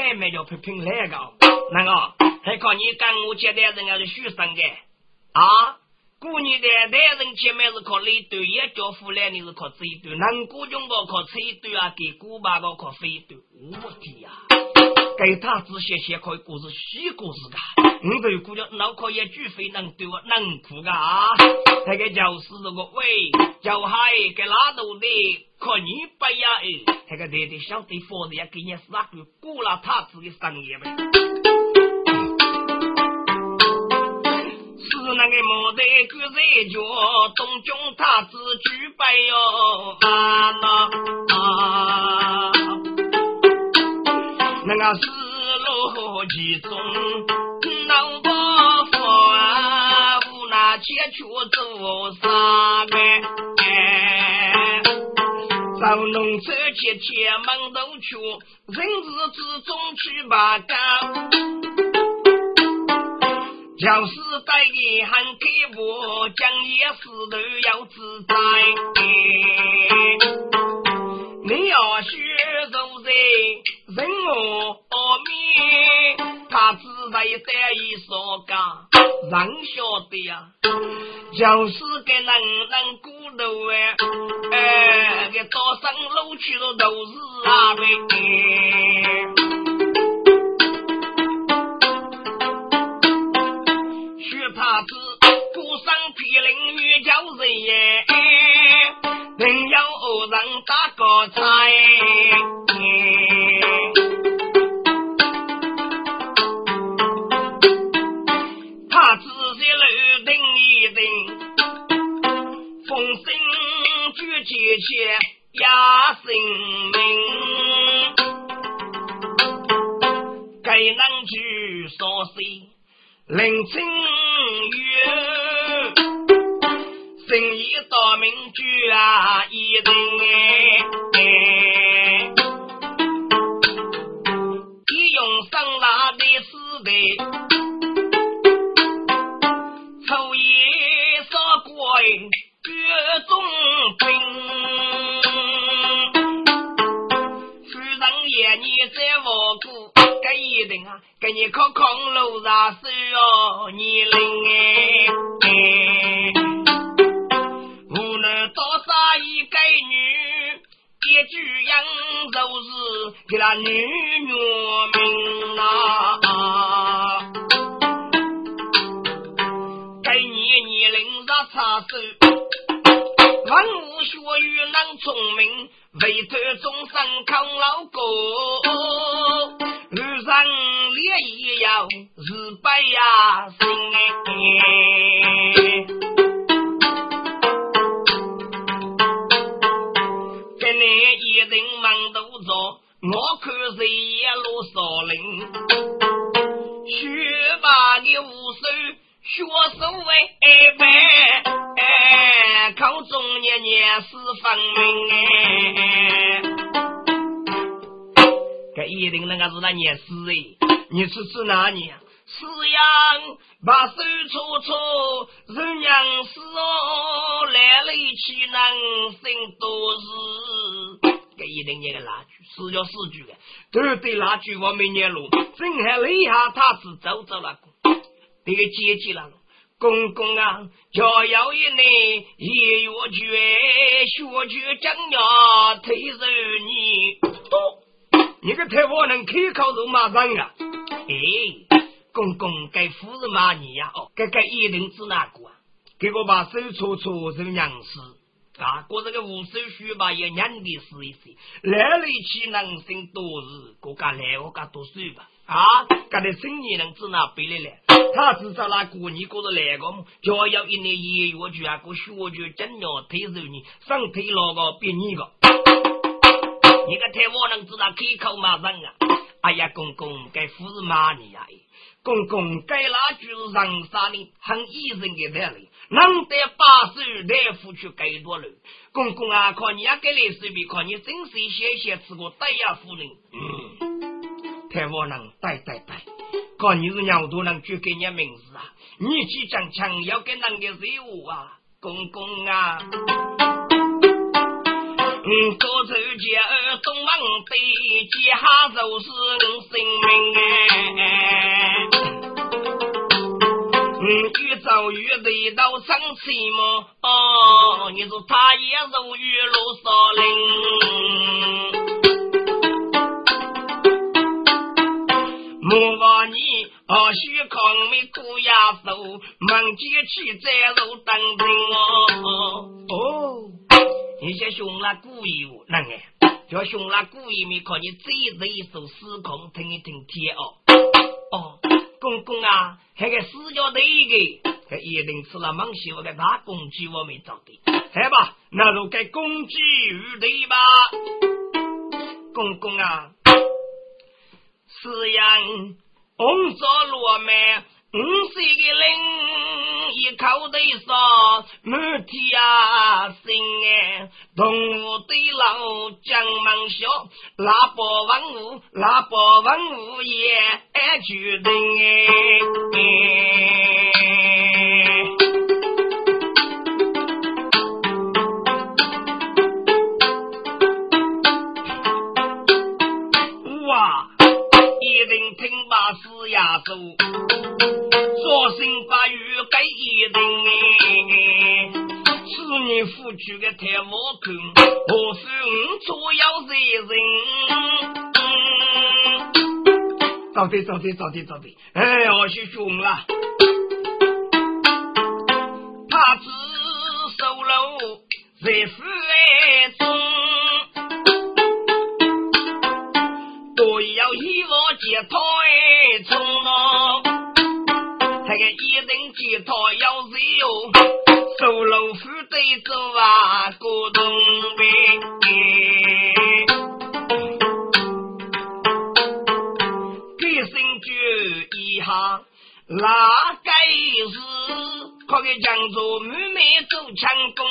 还没有批评来个，那个还靠你跟我接待人家是学生的啊。过年的男人姐妹是靠一对，也叫夫来你是靠这一对，南国中国靠这一对啊，给古巴个靠飞一对，我的呀！给他子写写可以故事，虚故事的。我这姑娘，脑壳一句非能对我能哭个啊！那个就是这个喂，叫海给拉头的，可你不呀？哎，那个弟弟晓得房子也给你啥个过了他自己商业呗。是那个莫得个人叫东中他子举办哟啊那啊。那个是路其中闹不烦，无奈前去做啥个？走农村去前门头去，人世之中去把干。就是带一汉开步，讲也是都要自在。你要学做人。人我面，他只在在一说讲，人晓得呀，就是给人人骨头哎，哎，给早上路去的都是啊呗。学他子孤身披凌雨叫人耶，人要偶然打个菜。林清月，生意大名居啊一人哎，一用生拉的死的，抽烟少过各种给你靠空楼上手哦，你领哎，无论多少一个女，一句样都是给那女女命啊，给你你领着插手，万物学语能聪明。为头终身抗老过，路上烈也要日白呀心，跟你一定忙都做，我看谁也落少林，学把你无手。学所谓哎，考中年年是分明哎，这一定那个是那年死哎，你是指哪年？是呀，把手搓搓，人娘死哦，来了岂能生多日？这一定念个哪句？是叫四句的，对对，那句我没念录，正还立下他是走走那个。这个姐姐了，公公啊，教要一年一月卷，学卷正要推着你。你个太婆能开口都马上啊！哎，公公该夫人骂你呀？哦，该该一定是哪个啊？给我把手搓搓成娘子啊！过这个无手续吧，也娘的试一试，来力气能生多日，我家来我家读书吧。啊，干的生意能指哪背来了？他知道那过年过的来个么？就要一年一月就啊，个学就真要推手你，上推那个别你个。你个太我能知道开口骂人啊？哎呀，公公该夫人骂你呀！公公该那句是人杀的，很医生的道理，能得把手大夫去该多了。公公啊，靠你也给来手笔，靠你真是谢谢吃过大呀夫人。嗯。太我能带带带，看你是娘都能举给你名字啊！你去讲强要给人的任务啊，公公啊！嗯，高手接儿东门对，接下就是我性命哎。嗯，越走越得到生气么？哦，你说他也如雨露少林。莫忘你哦，许康没苦牙手，忙接起再入当兵。哦，你些兄啦故意哦，那个叫兄啦故意没看你这一首诗空听一听天哦。哦，公公啊，那个死叫的一个，他一定吃了忙媳妇的大公鸡，我没找的。来吧，那就该公鸡鱼对吧？公公啊。是样，红着罗麦，五岁的人一口对说，满天啊心哎，动物对老讲忙笑，那波万物，那波万物也决定哎。亚洲，说心把一定哎，是你付出的太无空，何须我做要责任？早的早的早的早的，哎，我是凶了，他只收了在府中，都要依我解脱。从那，他个一定吉他要自由，收楼府得走啊，过东北。给生就一下，哪该是可给江州妹妹走强攻，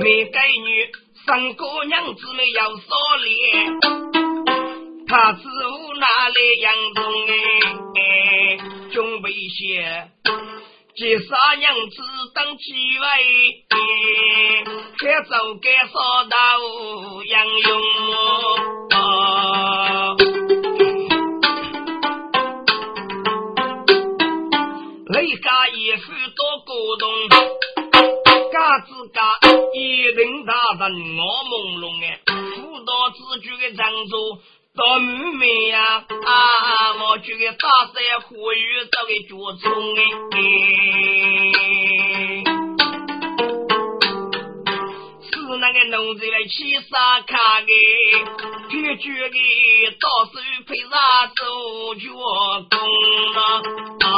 没该女。三姑娘姊妹要扫脸，他只无拿来养中哎，准备些，接杀娘子当几位，该走该扫到杨勇哦，雷家一夫多古董。嘎子嘎，一定大人我朦胧哎，辅导自觉的长做到妹妹呀啊，我这个大山火雨这个脚冲哎，是那个农村来起沙卡的，铁决的到手配啥做脚工啊。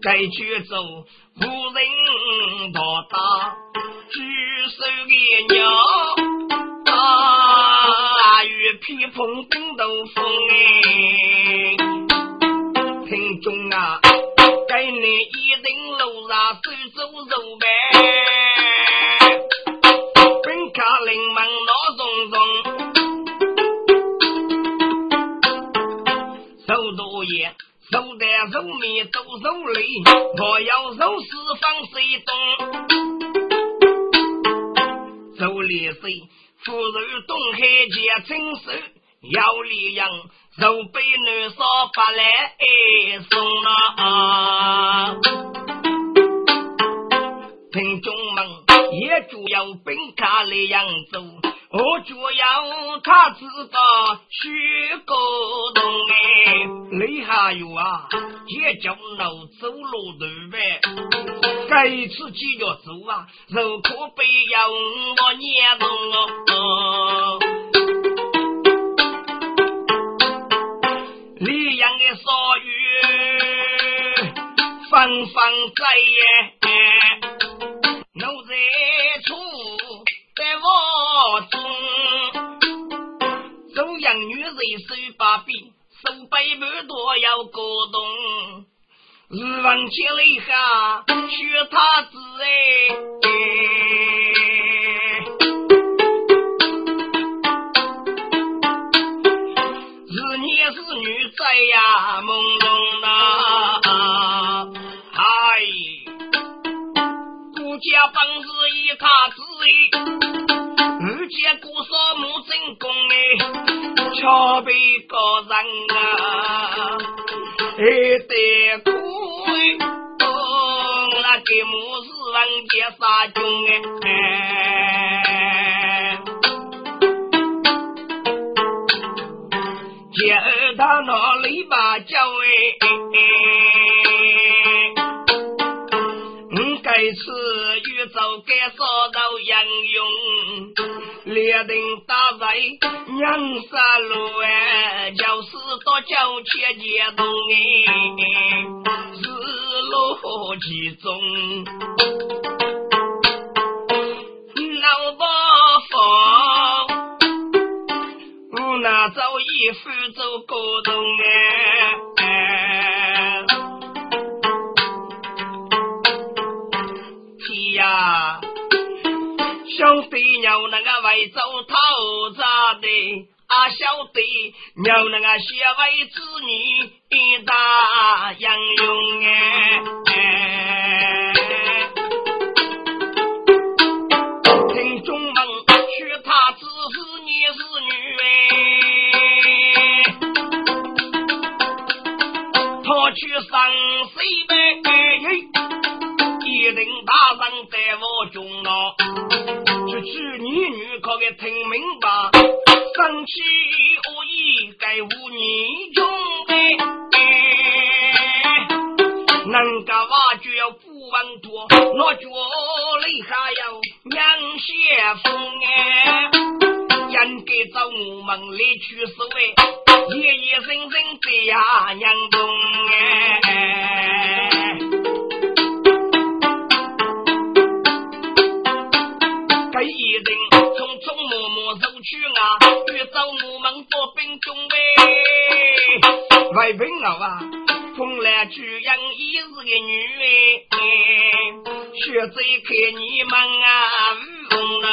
该去走，无人到达，的鸟，啊，与披风顶斗风哎，听众啊，该你一人路上手走肉呗，本卡临门闹重重，手多也。肉蛋肉面都肉类，我要肉丝放水冻。肉里水，腐肉东海结成熟，要里养肉被男烧不来送啊！听众们，也就要本卡来扬州。我就要他知道许个东哎，你还有啊，也叫路走路路呗？该次几要走啊，肉可被要我撵动哦。李阳的少雨纷纷在耶，我中，中央女人手把柄，手背满多要过动，日往起来哈，学他子哎，接到那里把叫哎，我该是宇宙该说到杨勇，列定打在娘山路哎，就是到交钱接动哎，日落其中，老伯父。那早已福州高东哎，天呀，兄弟娘那个为走讨债的，啊晓得娘那个写为子女大养用哎。去上西北，一定大人在我中啊！就去你女可给听明白，生气恶意该无你中哎，能干挖掘不稳多，我脚里还有两些风哎，应该找我们来取手哎。夜夜深深在呀娘中哎，这一人匆匆忙忙走去啊，遇着我们做兵中呗，外兵啊，风来去养一日的女哎，学着看你们啊，风啊，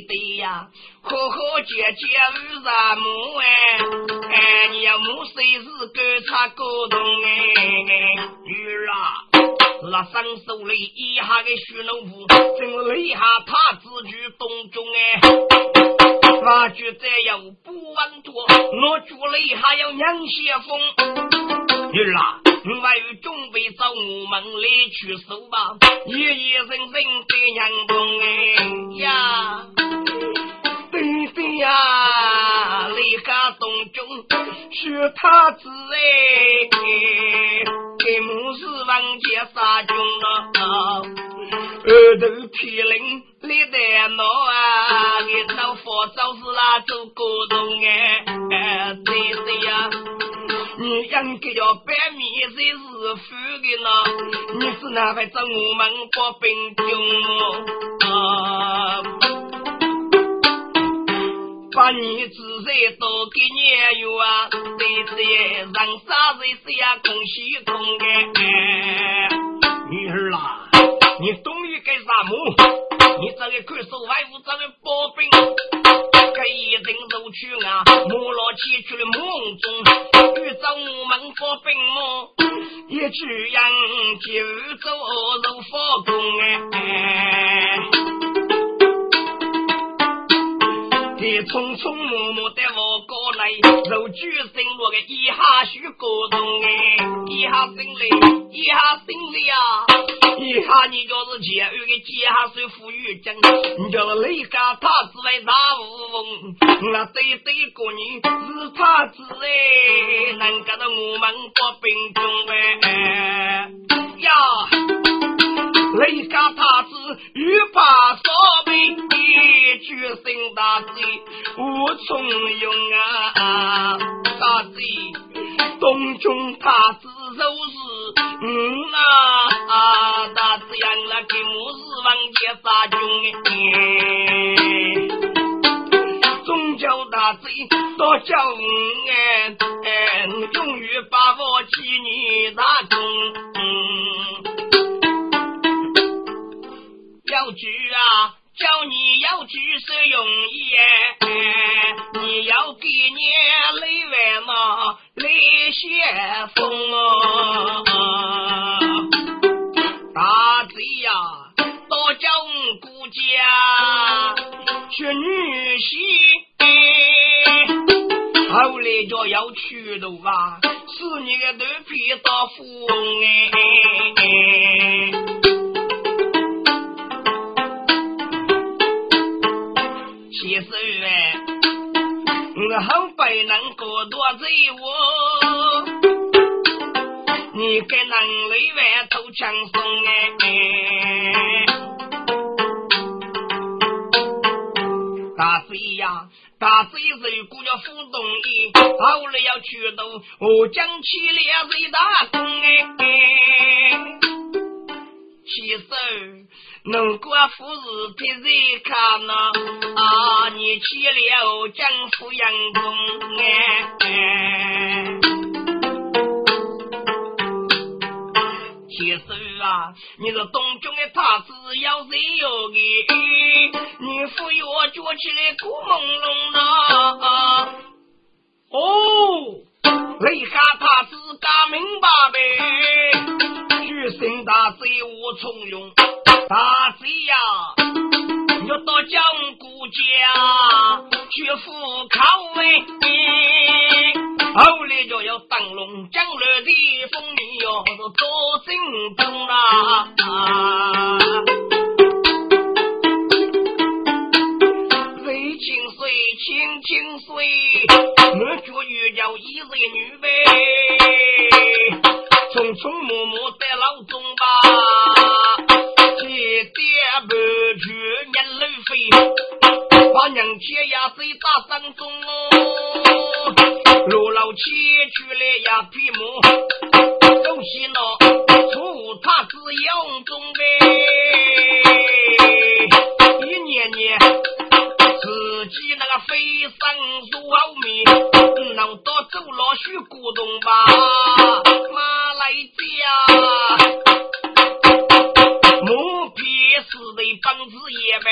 对呀。呵呵，姐姐为啥母哎？哎，你要母谁是观察沟通哎？女儿啊，那伸手里一下个徐老虎，正立下他自居东中哎。我觉得要不稳妥，我觉里还要娘些风。女儿啊，我还有准备找我们来去收吧，夜夜人人在娘中哎呀。呀，离家东中学他子哎，给母是王家杀军了，二头皮领立在脑啊，你到佛早是那做古董哎，弟弟呀，你应该要白米才是富的呢，你是哪会找我们国兵军啊？把你子孙都给年月啊，对对，让啥子谁呀空虚空哎，女儿啊，你懂于干啥么？你这个看守外务这个包兵，该一人入去啊，莫老起去了梦中，遇着我们包兵么？一句样就走入佛宫哎。匆匆忙忙带我过来，肉举生我个一下许过动哎，一下心里，一下心里啊，一下你就是监狱的监下水富裕精，你叫雷家他子为大富翁，那对对过你是他子哎，能干到我们国兵中哎呀。雷家举身大罪无从用啊！大贼东中太子就是，嗯啊，大贼养了金木是王家杀军，总叫大贼多叫哎，永远把我妻女大中。要举啊，叫你要举是容易，你要给年那雷先锋啊！大贼呀，到江顾家娶女婿。后来就要去的吧，是你个头皮到富哎。不能过多罪我，你给能里外头轻松哎。大贼呀！大贼人果要副动义，后来要去到我将起两贼大功哎。其实能过富日替谁看呐？啊，你去了将富阳功哎。其实啊，你是东中的太子，要谁有个？你扶我脚起来古朦胧呐。哦，雷下太子讲明白呗，举身大贼无从容，大贼呀，要到江姑家去赴考哎。后来就要灯笼将来的风雨哟，是多心痛啊！水清水，清清水，我觉遇叫一人女呗，匆匆忙忙在老中吧，把娘亲呀在大山中哦。路老七去了呀，皮木东西闹，出他子杨中呗，一年年自己那个飞升如奥米，能到走老许古董吧，马来家，木皮似的棒子也呗，